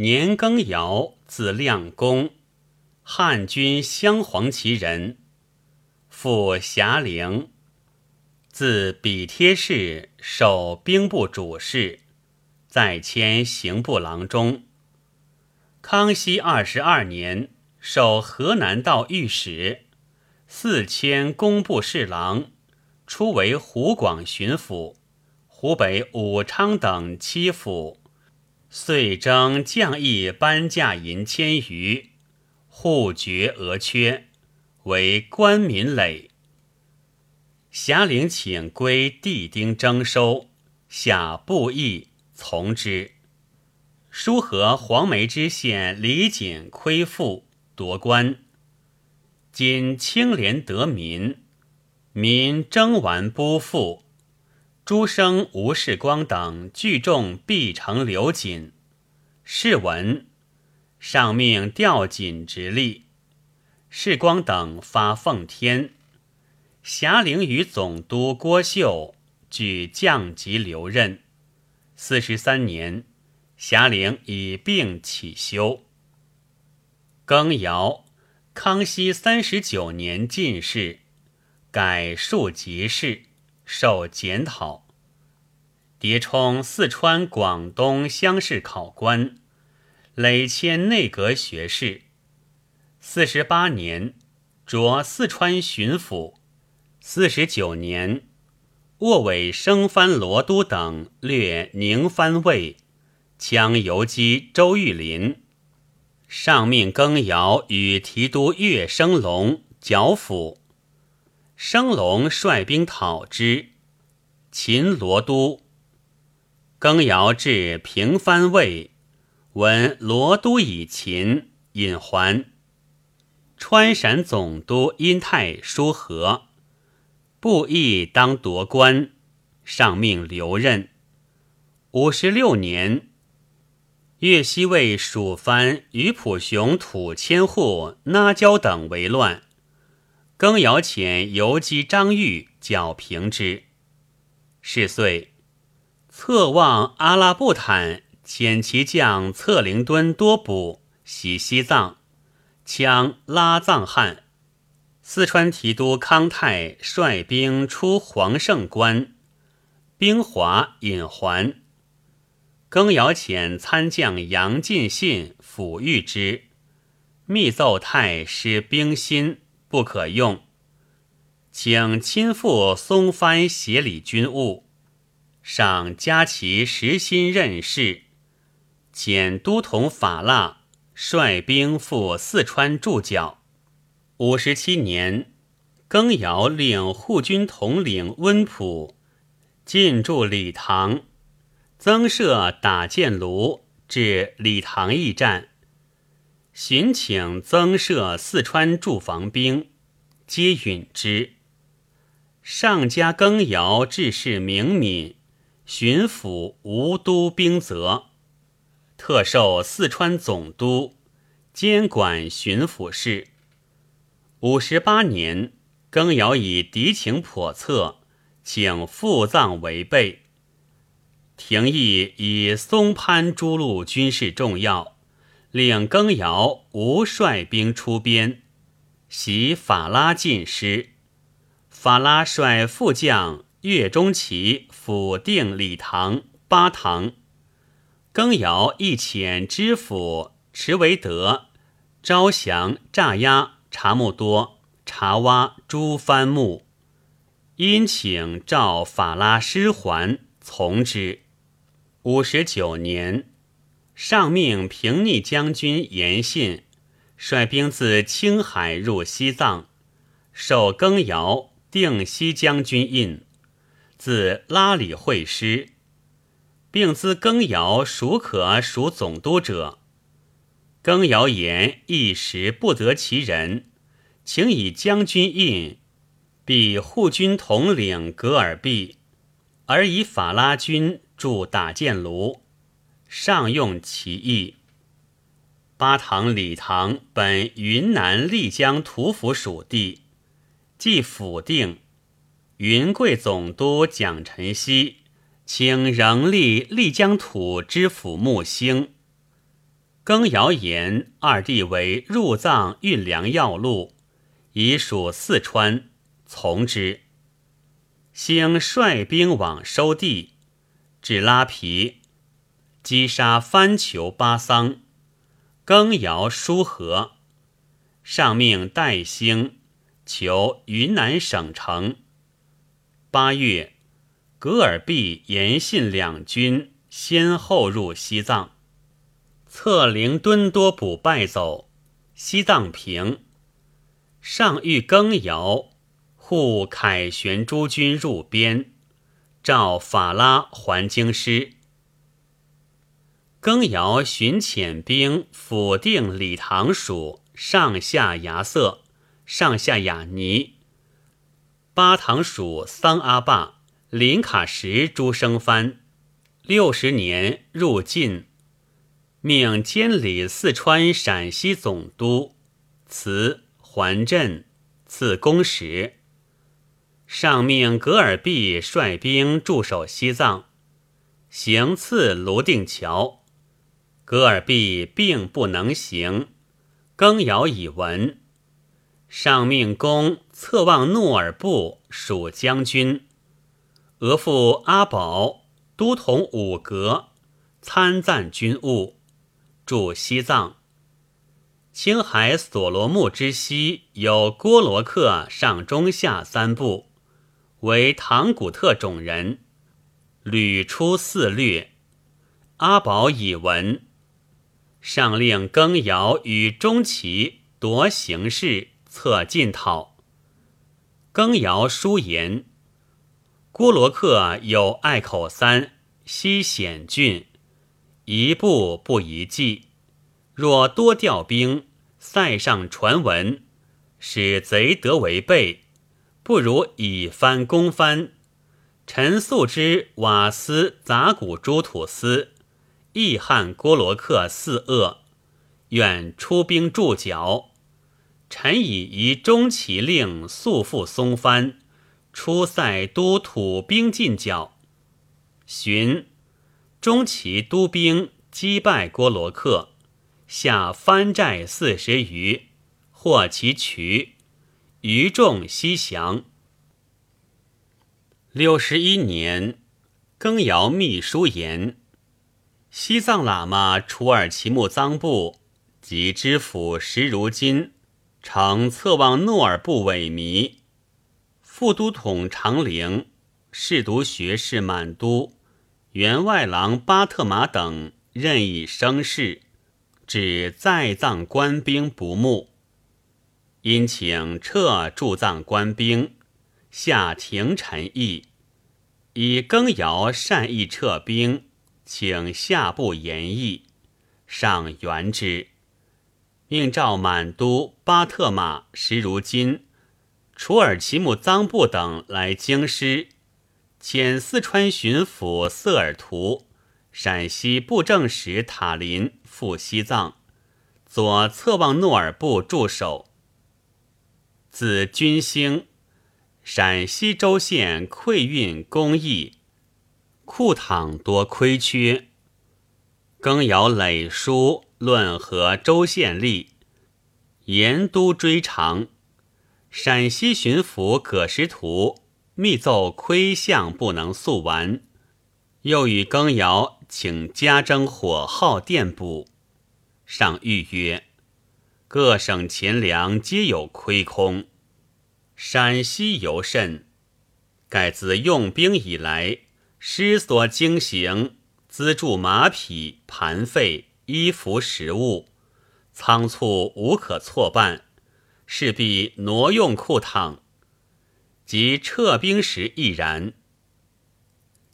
年羹尧，字亮公，汉军镶黄旗人，父霞陵，自比贴氏，守兵部主事，再迁刑部郎中。康熙二十二年，授河南道御史，四迁工部侍郎，初为湖广巡抚。湖北武昌等七府，遂征将役班价银千余，户绝额缺，为官民累。霞陵请归地丁征收，下布役从之。书和黄梅知县李锦亏负夺官，今清廉得民，民征完不复。诸生吴世光等聚众必成刘瑾，世闻上命调锦直隶，世光等发奉天，辖领与总督郭秀举降级留任。四十三年，辖领以病起休。庚尧，康熙三十九年进士，改庶吉士。受检讨，迭充四川、广东乡试考官，累迁内阁学士。四十八年，着四川巡抚。四十九年，握尾升藩罗都等略宁藩尉，将游击周玉林。上命更尧与提督岳升龙剿抚。生龙率兵讨之，秦罗都。更尧至平藩卫，闻罗都已秦，引还。川陕总督殷泰书和，布役当夺官，上命留任。五十六年，岳西卫蜀藩于普雄土千户那交等为乱。更尧遣游击张玉剿平之。是岁，策望阿拉布坦遣其将策灵敦多补袭西藏，羌拉藏汉。四川提督康泰率兵出黄胜关，兵华引还。更尧遣参将杨进信抚谕之，密奏太师兵心。不可用，请亲赴松藩协理军务，赏加其实心任事，遣都统法腊率兵赴四川驻剿。五十七年，更尧令护军统领温普进驻礼堂，增设打箭炉至礼堂驿站。寻请增设四川驻防兵，皆允之。上加更尧致仕明敏，巡抚吴都兵责，特授四川总督，监管巡抚事。五十八年，更尧以敌情叵测，请赴藏为备。廷议以松潘诸路军事重要。令更尧无率兵出边，袭法拉进师。法拉率副将岳中奇辅定礼堂、八堂。更尧亦遣知府迟维德招降诈压查木多、查洼诸藩木，因请召法拉师还，从之。五十九年。上命平逆将军严信率兵自青海入西藏，受更尧定西将军印，自拉里会师，并资更尧孰可属总督者。更尧言一时不得其人，请以将军印，比护军统领格尔毕，而以法拉军驻打箭炉。上用其意。八塘李唐本云南丽江土府属地，即府定。云贵总督蒋辰锡请仍立丽江土知府木星。更尧言二弟为入藏运粮要路，已属四川，从之。兴率兵往收地，至拉皮，击杀番酋巴桑，更尧书和，上命代兴求云南省城。八月，噶尔必延信两军先后入西藏。策灵敦多补败走，西藏平。上谕更尧护凯旋诸军入边，召法拉还京师。更尧寻遣兵抚定李唐属上下牙色、上下雅尼、巴唐属桑阿坝、林卡什诸生藩。六十年入晋。命监理四川、陕西总督，辞还镇，赐公使。上命格尔必率兵驻守西藏，行刺泸定桥。戈尔必并不能行，更尧以闻。上命公策望诺尔部属将军，额父阿宝都统五阁，参赞军务。驻西藏，青海所罗木之西有郭罗克上中下三部，为唐古特种人，屡出肆掠。阿宝以闻，上令更尧与钟齐夺形势，策进讨。更尧书言：郭罗克有隘口三，西险峻。一步不宜计，若多调兵，塞上传闻，使贼得为备，不如以藩攻藩。陈素之瓦斯杂谷诸土司，亦汉郭罗克四恶，愿出兵助剿。臣以移中骑令速赴松藩，出塞都土兵进剿，寻。中骑督兵击败郭罗克，下番寨四十余，获其渠，余众西降。六十一年，更尧密书言：西藏喇嘛楚尔齐木臧布及知府石如金，乘策望诺尔部萎靡，副都统长陵，侍读学士满都。员外郎巴特马等任以生事，指在藏官兵不睦，因请撤驻藏官兵，下廷臣议，以更尧善意撤兵，请下部言议，上元之，命召满都巴特马石如金、楚尔齐木臧布等来京师。遣四川巡抚色尔图、陕西布政使塔林赴西藏，左侧望诺尔部驻守。自军兴，陕西州县馈运公益，库躺多亏缺。更尧累书论和州县吏，严都追偿。陕西巡抚葛识图。密奏亏相不能速完，又与更尧请加征火耗电补。上谕曰：各省钱粮皆有亏空，陕西尤甚。盖自用兵以来，师所经行，资助马匹、盘费、衣服、食物，仓促无可错办，势必挪用库躺。及撤兵时亦然。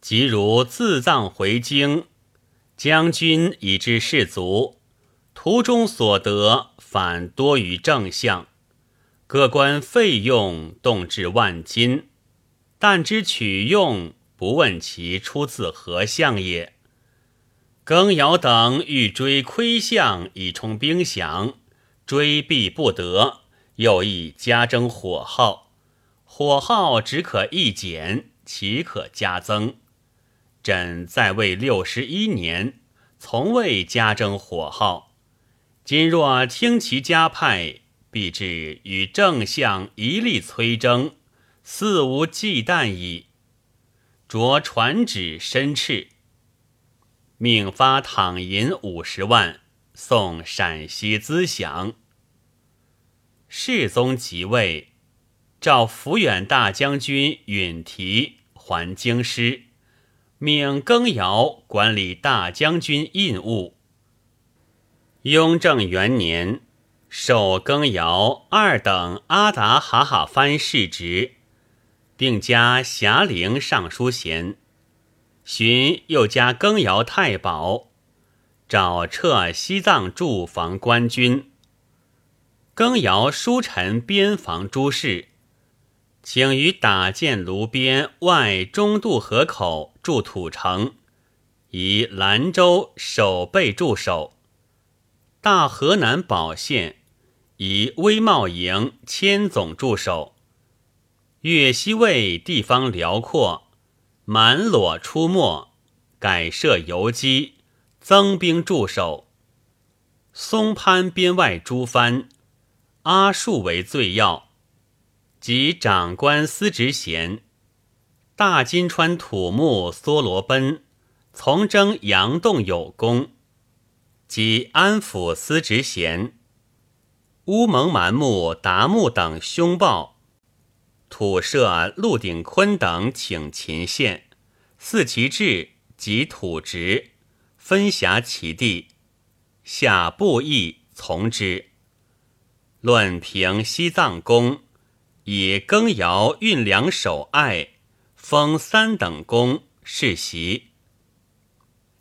即如自葬回京，将军以至士卒，途中所得反多于正相，各官费用动至万金，但知取用，不问其出自何相也。更尧等欲追窥相以充兵饷，追避不得，又亦加征火耗。火耗只可一减，岂可加增？朕在位六十一年，从未加征火耗，今若听其家派，必至与正相一力催征，肆无忌惮矣。着传旨申斥，命发躺银五十万，送陕西资饷。世宗即位，召抚远大将军允提还京师，命更尧管理大将军印务。雍正元年，授更尧二等阿达哈哈藩世职，并加霞陵尚书衔。寻又加更尧太保，找撤西藏驻防官军。更尧书陈边防诸事，请于打建卢边外中渡河口筑土城，以兰州守备驻守。大河南保县以威茂营千总驻守，越西卫地方辽阔，满裸出没，改设游击，增兵驻守。松潘边外诸藩，阿术为最要，及长官司职衔。大金川土木梭罗奔，从征杨洞有功。及安抚司职衔，乌蒙蛮木达木等凶暴，土设鹿鼎坤等请秦县，四其志及土职，分辖其地，下布役从之。论平西藏公，以更尧运粮守爱，封三等功，世袭。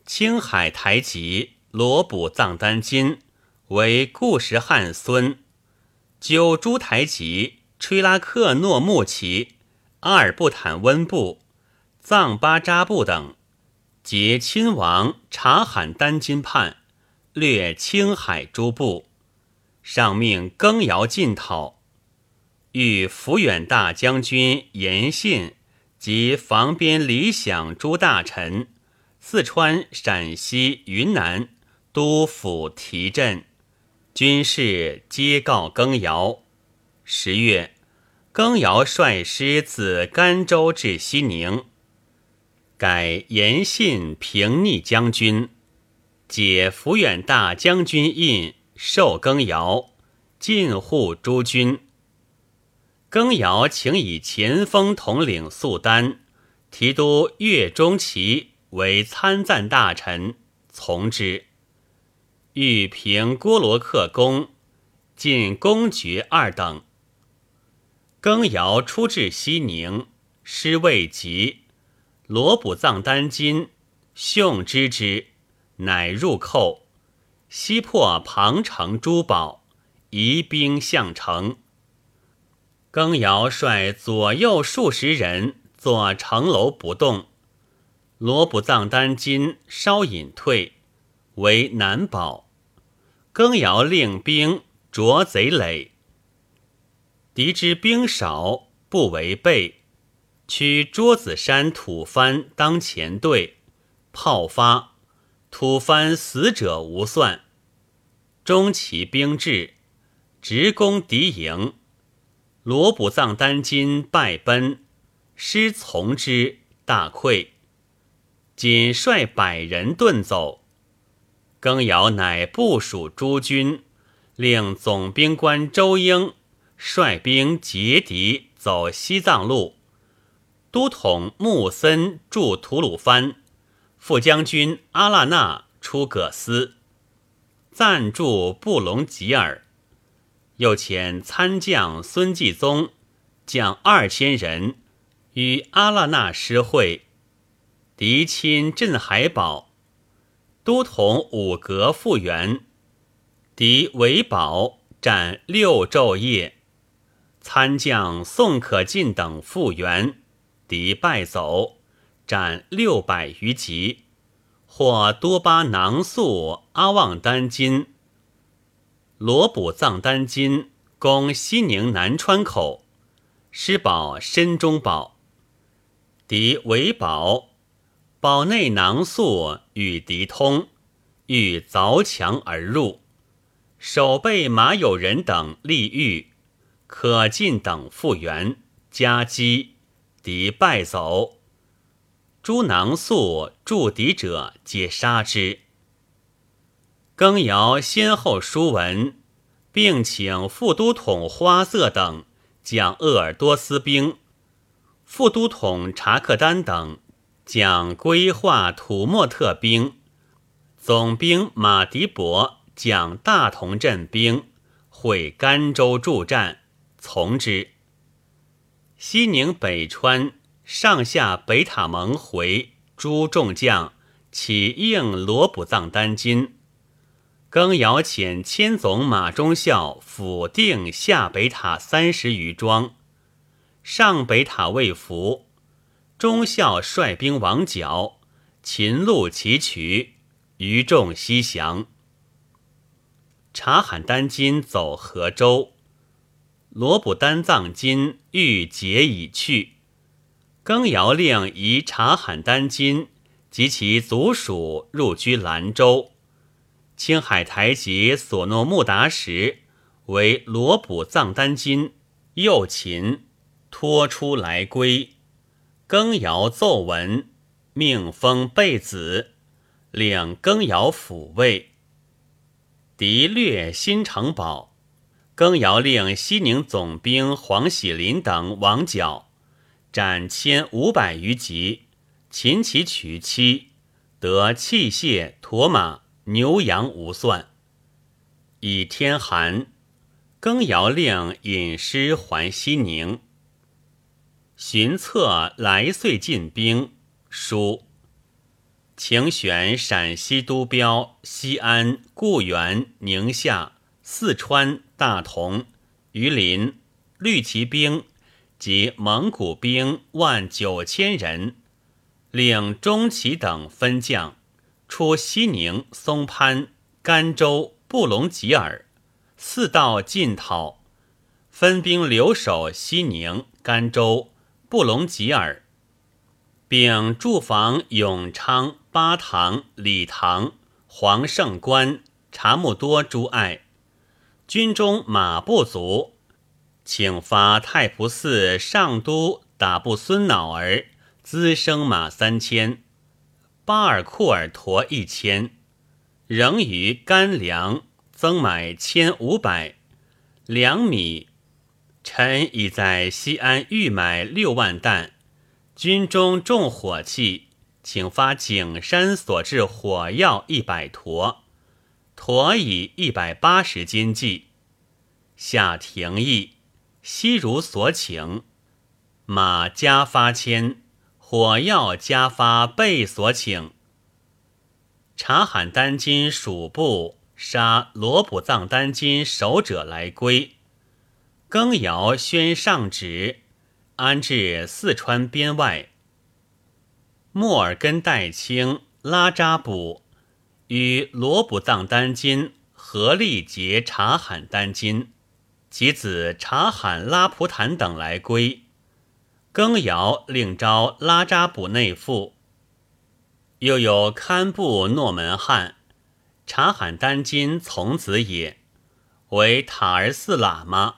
青海台吉。罗卜藏丹津为固什汉孙，九珠台吉吹拉克诺木齐阿尔布坦温布藏巴扎布等，结亲王察罕丹津叛，掠青海诸部，上命更尧进讨，遇抚远大将军严信及防边理想诸大臣，四川、陕西、云南。都府提镇，军士皆告更尧。十月，更尧率师自甘州至西宁，改延信平逆将军，解抚远大将军印，授更尧，进护诸军。更尧请以前锋统领素丹、提督岳中齐为参赞大臣，从之。欲平郭罗克公，进公爵二等。更尧出至西宁，师未及，罗卜藏丹津，雄知之，乃入寇，西破庞城珠宝，移兵向城。更尧率左右数十人坐城楼不动，罗卜藏丹津稍隐退，为难保。更尧令兵捉贼垒，敌之兵少，不为备，取桌子山土藩当前队，炮发，土藩死者无算。中其兵至，直攻敌营，罗卜藏丹津败奔，师从之，大溃，仅率百人遁走。更尧乃部署诸军，令总兵官周英率兵截敌，走西藏路。都统穆森驻吐鲁番，副将军阿剌纳出葛斯，暂驻布隆吉尔。又遣参将孙继宗。将二千人。与阿剌纳师会，敌侵镇海堡。都统五格复原，敌围堡战六昼夜，参将宋可进等复原，敌败走，斩六百余级，获多巴囊素阿旺丹金，罗卜藏丹金攻西宁南川口，失保深中堡，敌韦宝。堡内囊素与敌通，欲凿墙而入，守备马友仁等立狱，可进等复原，夹击敌败走。诸囊粟助敌者，皆杀之。更尧先后书文，并请副都统花色等将鄂尔多斯兵，副都统查克丹等将归化土默特兵，总兵马迪伯。将大同镇兵会甘州助战，从之。西宁北川上下北塔蒙回诸众将起应罗卜藏丹津，更遥遣千总马忠孝府定下北塔三十余庄，上北塔未服，忠孝率兵王角，秦路齐渠，余众西降。察罕丹津走河州，罗卜丹藏金欲结已去。更尧令移察罕丹津及其族属入居兰州。青海台吉索诺木达什为罗卜藏丹津右秦，托出来归。更尧奏闻，命封贝子，领更尧抚慰。敌掠新城堡，更尧令西宁总兵黄喜林等王角，斩千五百余级，擒其娶妻，得器械、驼马、牛羊无算。以天寒，更尧令引师还西宁。寻策来岁进兵，书。请选陕西都标、西安、固原、宁夏、四川、大同、榆林绿骑兵及蒙古兵万九千人，领中旗等分将出西宁、松潘、甘州、布隆吉尔四道进讨，分兵留守西宁、甘州、布隆吉尔。并驻防永昌、巴塘、理塘、黄胜关、察木多诸隘，军中马不足，请发太仆寺上都打部孙脑儿滋生马三千，巴尔库尔驼一千，仍余干粮增买千五百粮米，臣已在西安预买六万担。军中重火器，请发景山所制火药一百坨，驼以一百八十斤计。下廷议，悉如所请。马加发千，火药加发倍所请。察罕丹津属部杀罗卜藏丹津守者来归，更尧宣上旨。安置四川边外，莫尔根代清、拉扎卜与罗卜藏丹津合力劫察罕丹津，其子察罕拉普坦等来归。更尧另招拉扎卜内附，又有堪布诺门汉，察罕丹津从子也，为塔尔寺喇嘛，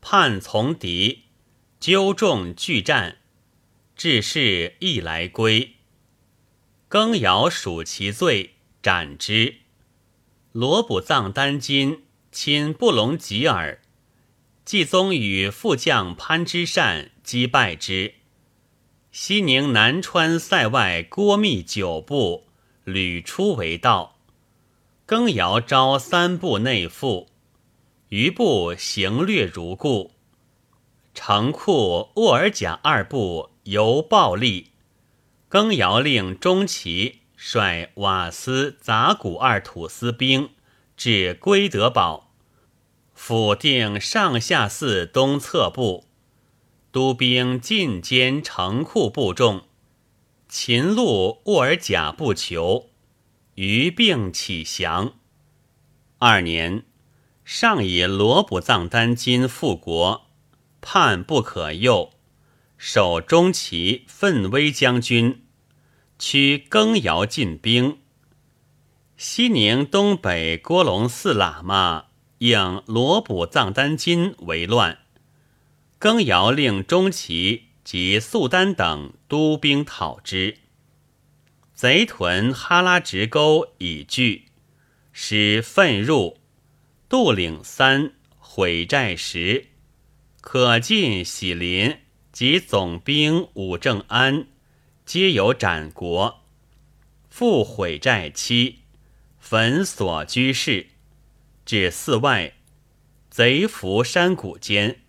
叛从敌。纠众拒战，致仕亦来归。更尧属其罪，斩之。罗卜藏丹津亲布隆吉尔，季宗与副将潘之善击败之。西宁南川塞外郭密九部屡出为道。更尧招三部内附，余部行略如故。城库沃尔甲二部由暴力，更尧令中旗率瓦斯杂古二土司兵至归德堡，府定上下寺东侧部，督兵进兼城库部众，秦路沃尔贾不求，余并起降。二年，上以罗卜藏丹津复国。叛不可诱，守中旗奋威将军，驱更尧进兵。西宁东北郭龙四喇嘛应罗卜藏丹津为乱，更尧令钟齐及素丹等督兵讨之。贼屯哈拉直沟已据，使奋入，渡岭三，毁寨十，可进喜林及总兵武正安，皆有斩国。复毁寨妻。焚所居室，至寺外，贼伏山谷间，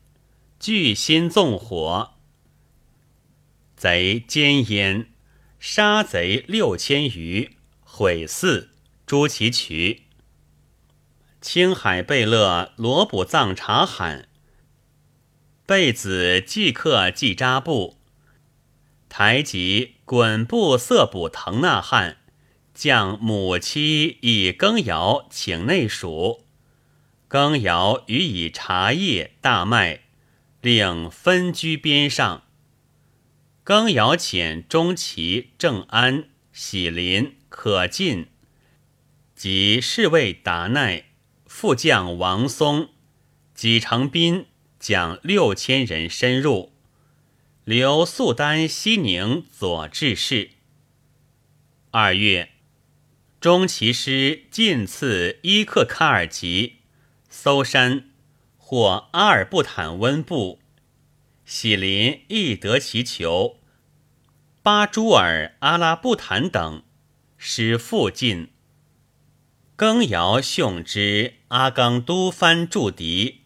聚心纵火。贼奸焉，杀贼六千余，毁寺，诛其渠。青海贝勒罗卜藏察罕，贝子即刻即扎布，台吉滚布色补腾那汗。将母妻以羹尧请内属，羹尧予以茶叶、大麦，令分居边上。羹尧遣钟齐、正安、喜林、可进及侍卫达奈、副将王松、几成斌将六千人深入，留肃丹西宁左治事。二月。中骑师进次伊克卡尔吉，搜山获阿尔布坦温布，喜林亦得其求。巴朱尔阿拉布坦等使复进。更尧训之阿刚都藩驻敌，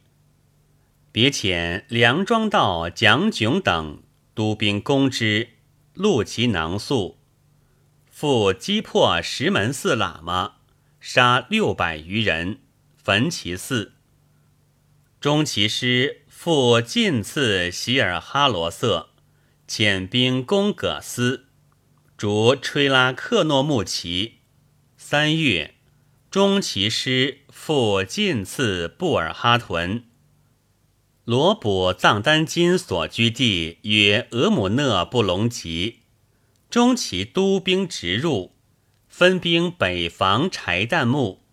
别遣梁庄道蒋炯等督兵攻之，戮其囊粟。复击破石门寺喇嘛，杀六百余人，焚其寺。中其师复进次希尔哈罗瑟，遣兵攻葛斯，逐吹拉克诺木齐。三月，中其师复进次布尔哈屯。罗卜藏丹津所居地曰俄姆讷布隆吉。中其督兵直入，分兵北防柴旦木，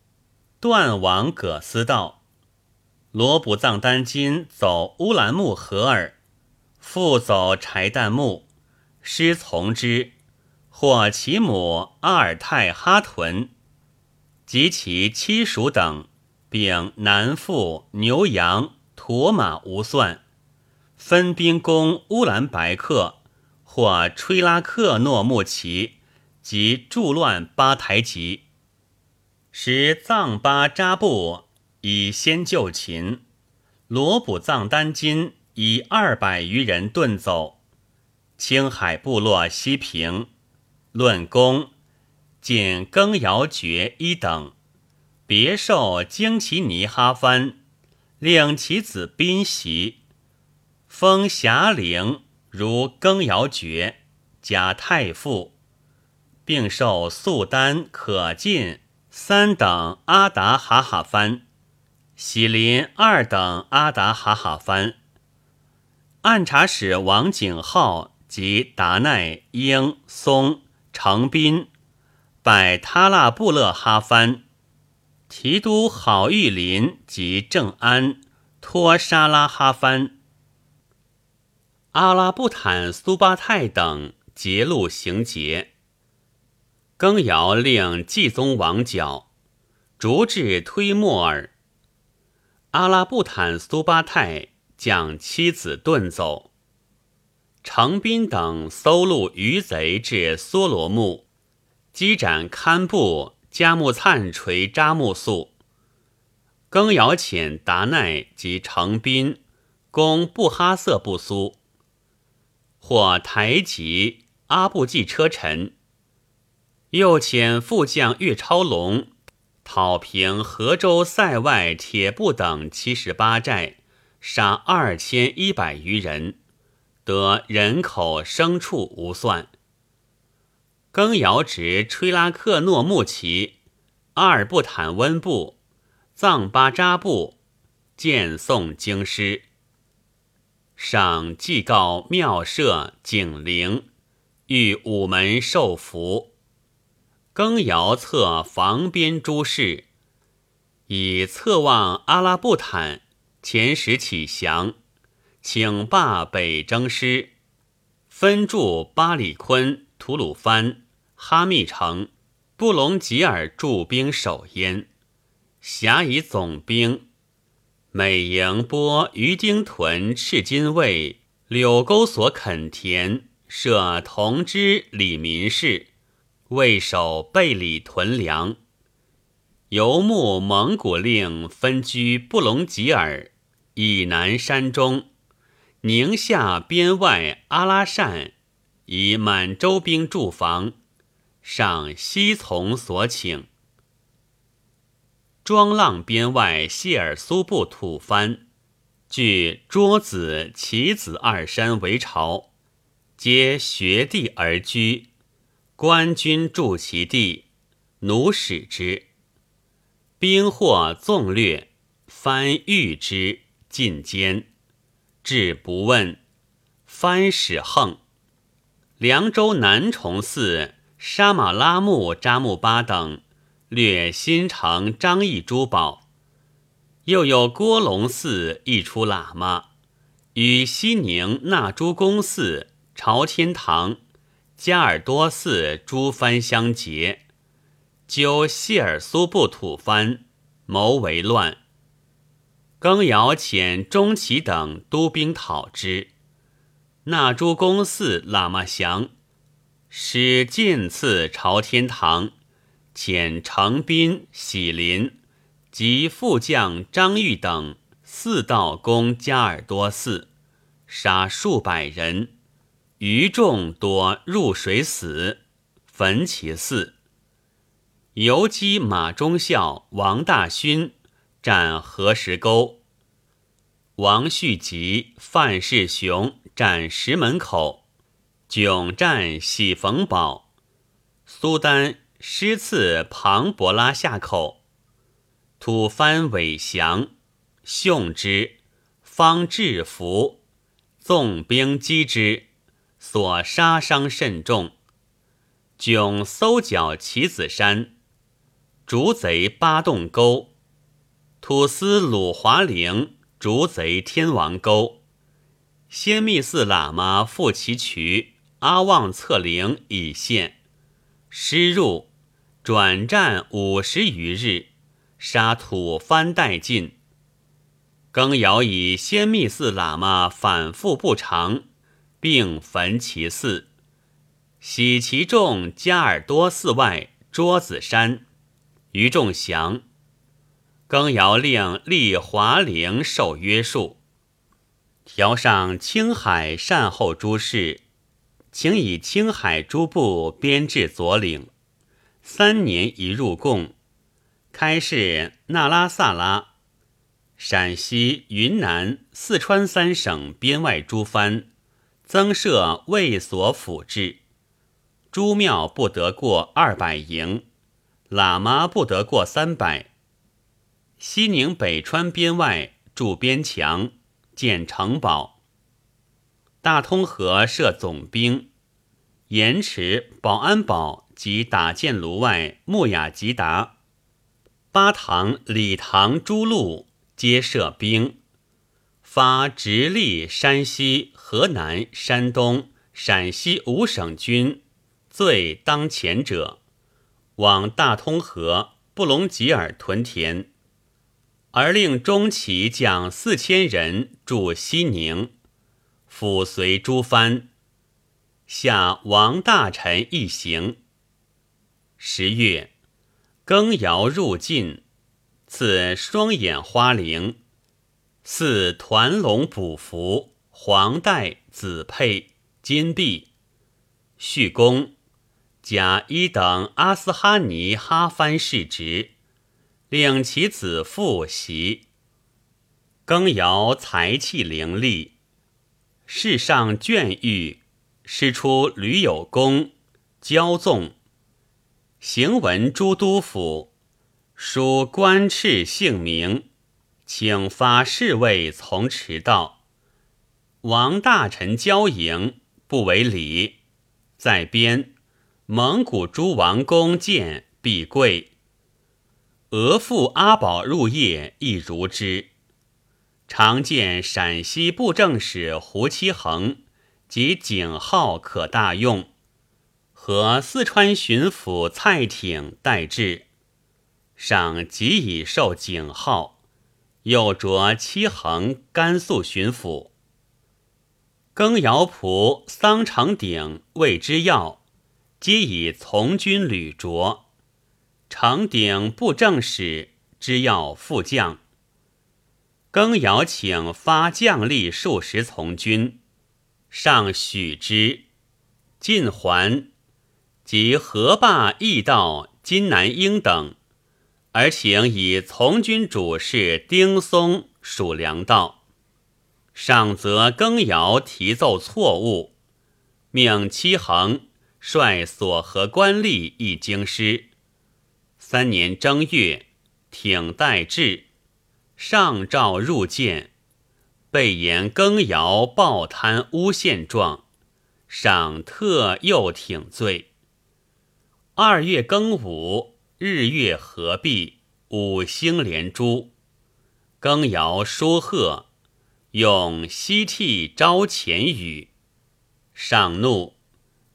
断往葛斯道。罗卜藏丹津走乌兰木合尔，复走柴旦木，师从之，获其母阿尔泰哈屯及其妻属等，并南附牛羊驼马无算，分兵攻乌兰白克。或吹拉克诺木齐及助乱八台吉，使藏巴扎布以先救秦，罗卜藏丹津以二百余人遁走，青海部落西平，论功，仅更尧爵一等，别授旌旗尼哈番，令其子宾袭，封霞陵。如更尧爵，加太傅，并授素丹、可进三等阿达哈哈藩，喜林二等阿达哈哈藩。按察使王景浩及达奈、英、松、成斌，拜他腊布勒哈藩，提督郝玉林及正安托沙拉哈番。阿拉布坦苏巴泰等劫路行劫，更尧令继宗王角逐至推莫尔。阿拉布坦苏巴泰将妻子遁走，成斌等搜录余贼至梭罗木，击斩堪布加木灿锤扎木素。更尧遣达奈及成斌攻布哈瑟布苏。或台吉阿布济车臣，又遣副将岳超龙讨平河州塞外铁布等七十八寨，杀二千一百余人，得人口牲畜无算。更尧执吹拉克诺木齐、阿尔布坦温布、藏巴扎布，见送京师。上祭告庙舍景陵，欲午门受福。更尧策防边诸事，以侧望阿拉布坦，前时起降，请罢北征师，分驻巴里坤、吐鲁番、哈密城、布隆吉尔驻兵守焉，辖以总兵。每营拨于丁屯、赤金卫、柳沟所垦田，设同知李民事。为守贝里屯粮，游牧蒙古令分居布隆吉尔以南山中，宁夏边外阿拉善以满洲兵驻防，上西从所请。庄浪边外谢尔苏布吐蕃，据卓子、齐子二山为朝，皆学地而居。官军驻其地，奴使之。兵获纵掠，番御之，尽歼。至不问。番使横。凉州南崇寺、沙马拉木扎木巴等掠新城张掖珠宝。又有郭龙寺一出喇嘛，与西宁纳珠公寺、朝天堂。加尔多寺诸藩相结，纠谢尔苏布吐蕃，谋为乱。更尧遣钟齐等督兵讨之，纳珠公寺喇嘛降，使进次朝天堂，遣程斌、喜林及副将张玉等四道攻加尔多寺，杀数百人。余众多入水死，焚其寺。游击马忠孝、王大勋战何石沟，王旭吉、范世雄战石门口，迥战喜逢宝，苏丹失刺庞博拉下口，吐蕃伪降，凶之，方制服，纵兵击之。所杀伤甚重，迥搜剿棋子山，逐贼八洞沟，土司鲁华陵，逐贼天王沟，先密寺喇嘛复其渠，阿旺策陵已现，师入，转战五十余日，杀土蕃殆尽。更尧以先密寺喇嘛反复不长。并焚其寺，徙其众加尔多寺外桌子山，于众降。更尧令立华陵受约束，调上青海善后诸事，请以青海诸部编制左领，三年一入贡，开市那拉萨拉、陕西、云南、四川三省边外诸藩。增设卫所府制，诸庙不得过二百营，喇嘛不得过三百。西宁北川边外筑边墙，建城堡。大通河设总兵，盐池、保安堡及打箭炉外木雅吉达、八堂、礼堂诸路皆设兵。发直隶、山西、河南、山东、陕西五省军最当前者，往大通河、布隆吉尔屯田，而令中旗将四千人驻西宁，辅随诸藩，下王大臣一行。十月，更尧入晋，赐双眼花翎。赐团龙补服、黄带、紫佩、金币，续功，甲一等阿斯哈尼哈番世职，令其子父袭。更尧才气凌厉，世上眷誉，师出吕有功，骄纵。行文诸都府，书官敕姓名。请发侍卫从迟到，王大臣交迎不为礼，在边蒙古诸王公见必贵。俄父阿宝入夜亦如之。常见陕西布政使胡七恒及景号可大用，和四川巡抚蔡挺代制，赏即已授景号，又着七恒甘肃巡抚。更尧仆桑长鼎谓之要，皆以从军履着。长鼎布政使之要副将。更尧请发将吏数十从军，上许之。晋还，及河坝驿道金南英等，而请以从军主事丁松属粮道。上则更尧提奏错误，命戚恒率所合官吏一京师。三年正月，挺代至。上诏入见，被言更尧暴贪诬陷状，赏特又挺罪。二月庚午，日月合璧，五星连珠。更尧书贺，用西替招前语。上怒，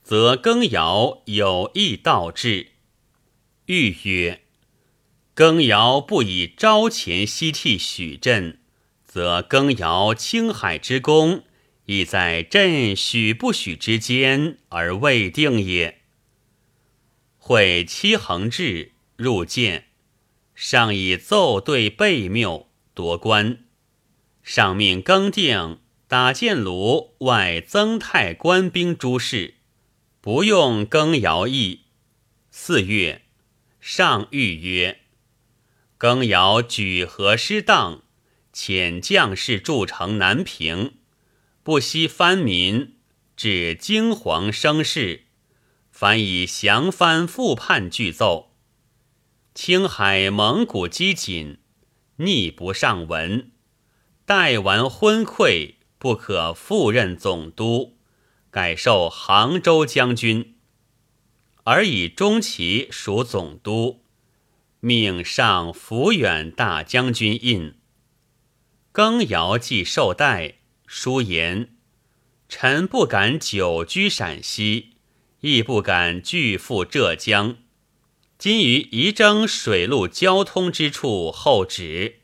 则更尧有意盗制，欲曰。更尧不以朝前西替许朕，则更尧青海之功，亦在朕许不许之间而未定也。会七恒志入见，上以奏对备谬夺官，上命更定打箭炉外增太官兵诸事，不用更尧意。四月，上谕曰。更尧举河失当，遣将士筑城南平，不惜藩民，至惊惶生事，凡以降藩复叛具奏。青海蒙古机紧，逆不上文，待完昏聩，不可复任总督，改授杭州将军，而以中旗属总督。命上抚远大将军印。更尧既受代，书言：臣不敢久居陕西，亦不敢拒赴浙江。今于宜征水陆交通之处候旨。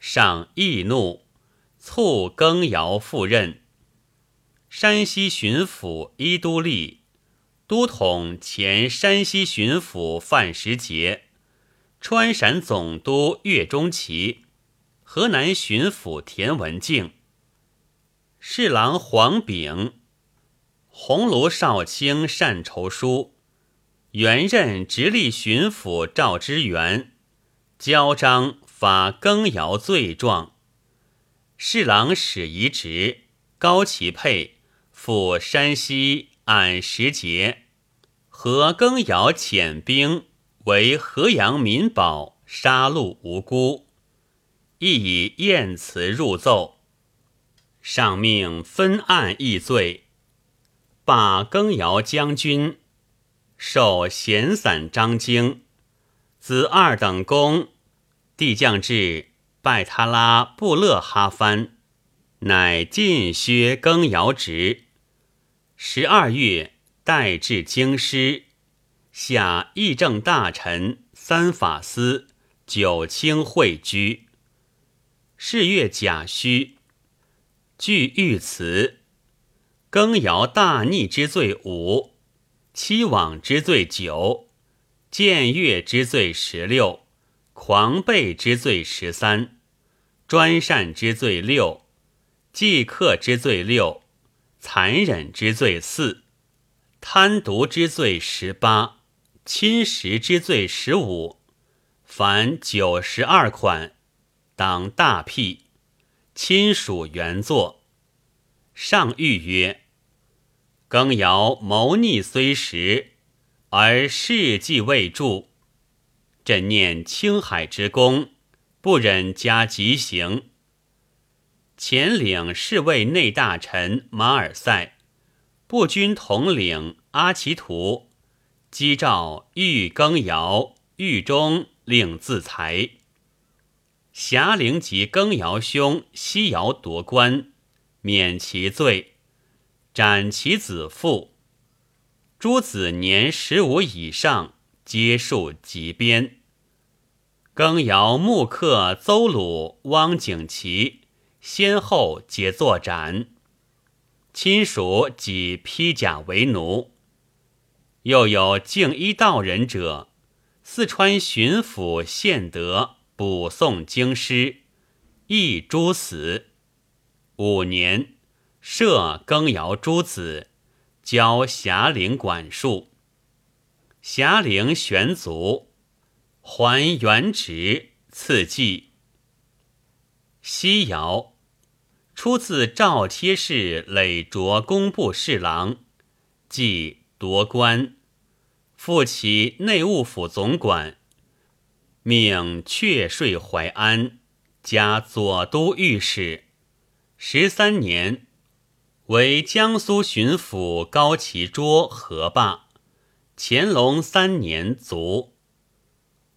上易怒，促更尧赴任。山西巡抚伊都立，都统前山西巡抚范时杰。川陕总督岳钟琪，河南巡抚田文静，侍郎黄炳，鸿胪少卿单筹书，原任直隶巡抚赵之元，交章发更尧罪状。侍郎史仪直、高其佩赴山西按时节，和更尧遣兵。为河阳民保，杀戮无辜，亦以验词入奏，上命分案议罪，罢更尧将军，授闲散张京，子二等功，帝降至拜他拉布勒哈藩，乃晋削更尧职。十二月，代至京师。下议政大臣、三法司、九卿会居。是月甲戌，据御词：更尧大逆之罪五，欺罔之罪九，僭越之罪十六，狂悖之罪十三，专擅之罪六，忌客之罪六，残忍之罪四，贪渎之罪十八。侵蚀之罪十五，凡九十二款，当大辟。亲属原作。上谕曰：更尧谋逆虽实，而事迹未著。朕念青海之功，不忍加极刑。前领侍卫内大臣马尔赛，步军统领阿奇图。击诏欲更尧，狱中令自裁。霞陵及更尧兄西尧夺官，免其罪，斩其子父。诸子年十五以上，皆数及鞭。更尧木刻邹鲁、汪景祺，先后皆作斩。亲属即披甲为奴。又有敬医道人者，四川巡抚献德补诵经师，亦诸死。五年，设更尧诸子。交霞陵管束，霞陵玄族还原职赐祭。西尧出自赵贴氏累擢工部侍郎，即夺官，复其内务府总管，命阙税淮安，加左都御史。十三年。为江苏巡抚高其卓何罢，乾隆三年卒。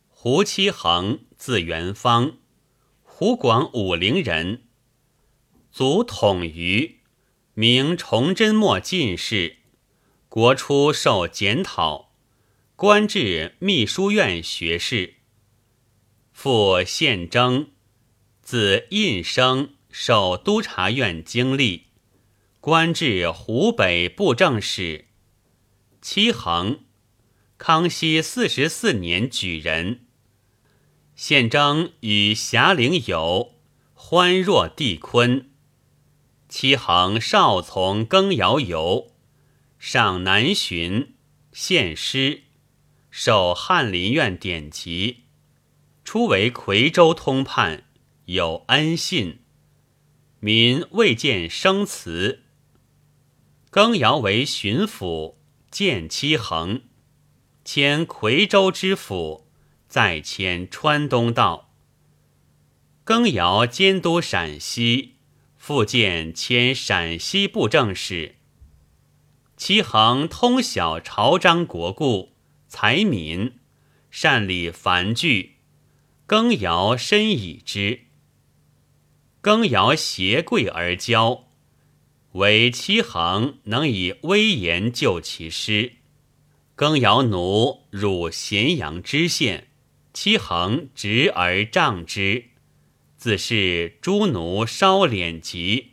胡七恒，字元方，湖广武陵人，祖统于，明崇祯末进士，国初受检讨，官至秘书院学士。父宪征，字印生，受督察院经历。官至湖北布政使。七恒，康熙四十四年举人。宪征与霞陵友，欢若帝坤。七恒少从更尧游，上南巡，献诗，受翰林院典籍。初为夔州通判，有恩信。民未见生祠。更尧为巡抚，见七衡，迁夔州知府，再迁川东道。更尧监督陕西，复见迁陕西布政使。七衡通晓朝章国故，才敏，善理繁句，更尧深以之。更尧携贵而骄。唯七恒能以威严救其师，更尧奴入咸阳知县，七恒执而杖之，自是诸奴稍敛疾，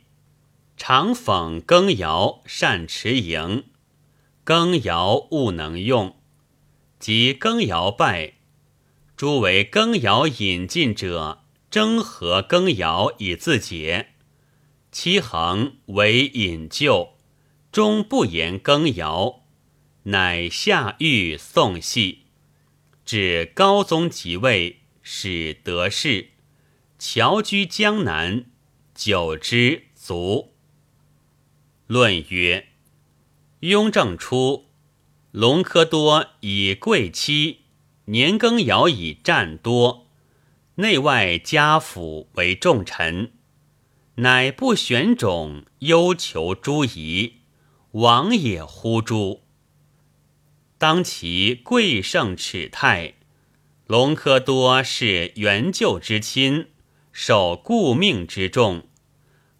常讽更尧善持营，更尧勿能用，及更尧败，诸为更尧引进者，争和更尧以自解。其恒为引咎，终不言更尧，乃下狱送系，至高宗即位，使得势，侨居江南，久之卒。论曰：雍正初，隆科多以贵戚，年羹尧以战多，内外家府为重臣。乃不选种，忧求诸夷，王也乎诸？当其贵盛耻泰，隆科多是援救之亲，受顾命之重。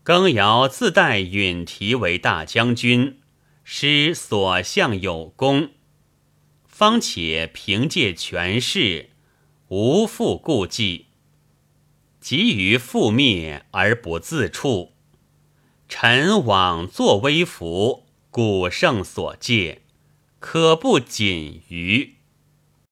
羹尧自带允提为大将军，师所向有功，方且凭借权势，无复顾忌。急于覆灭而不自处，臣往作威服，古圣所戒，可不谨于。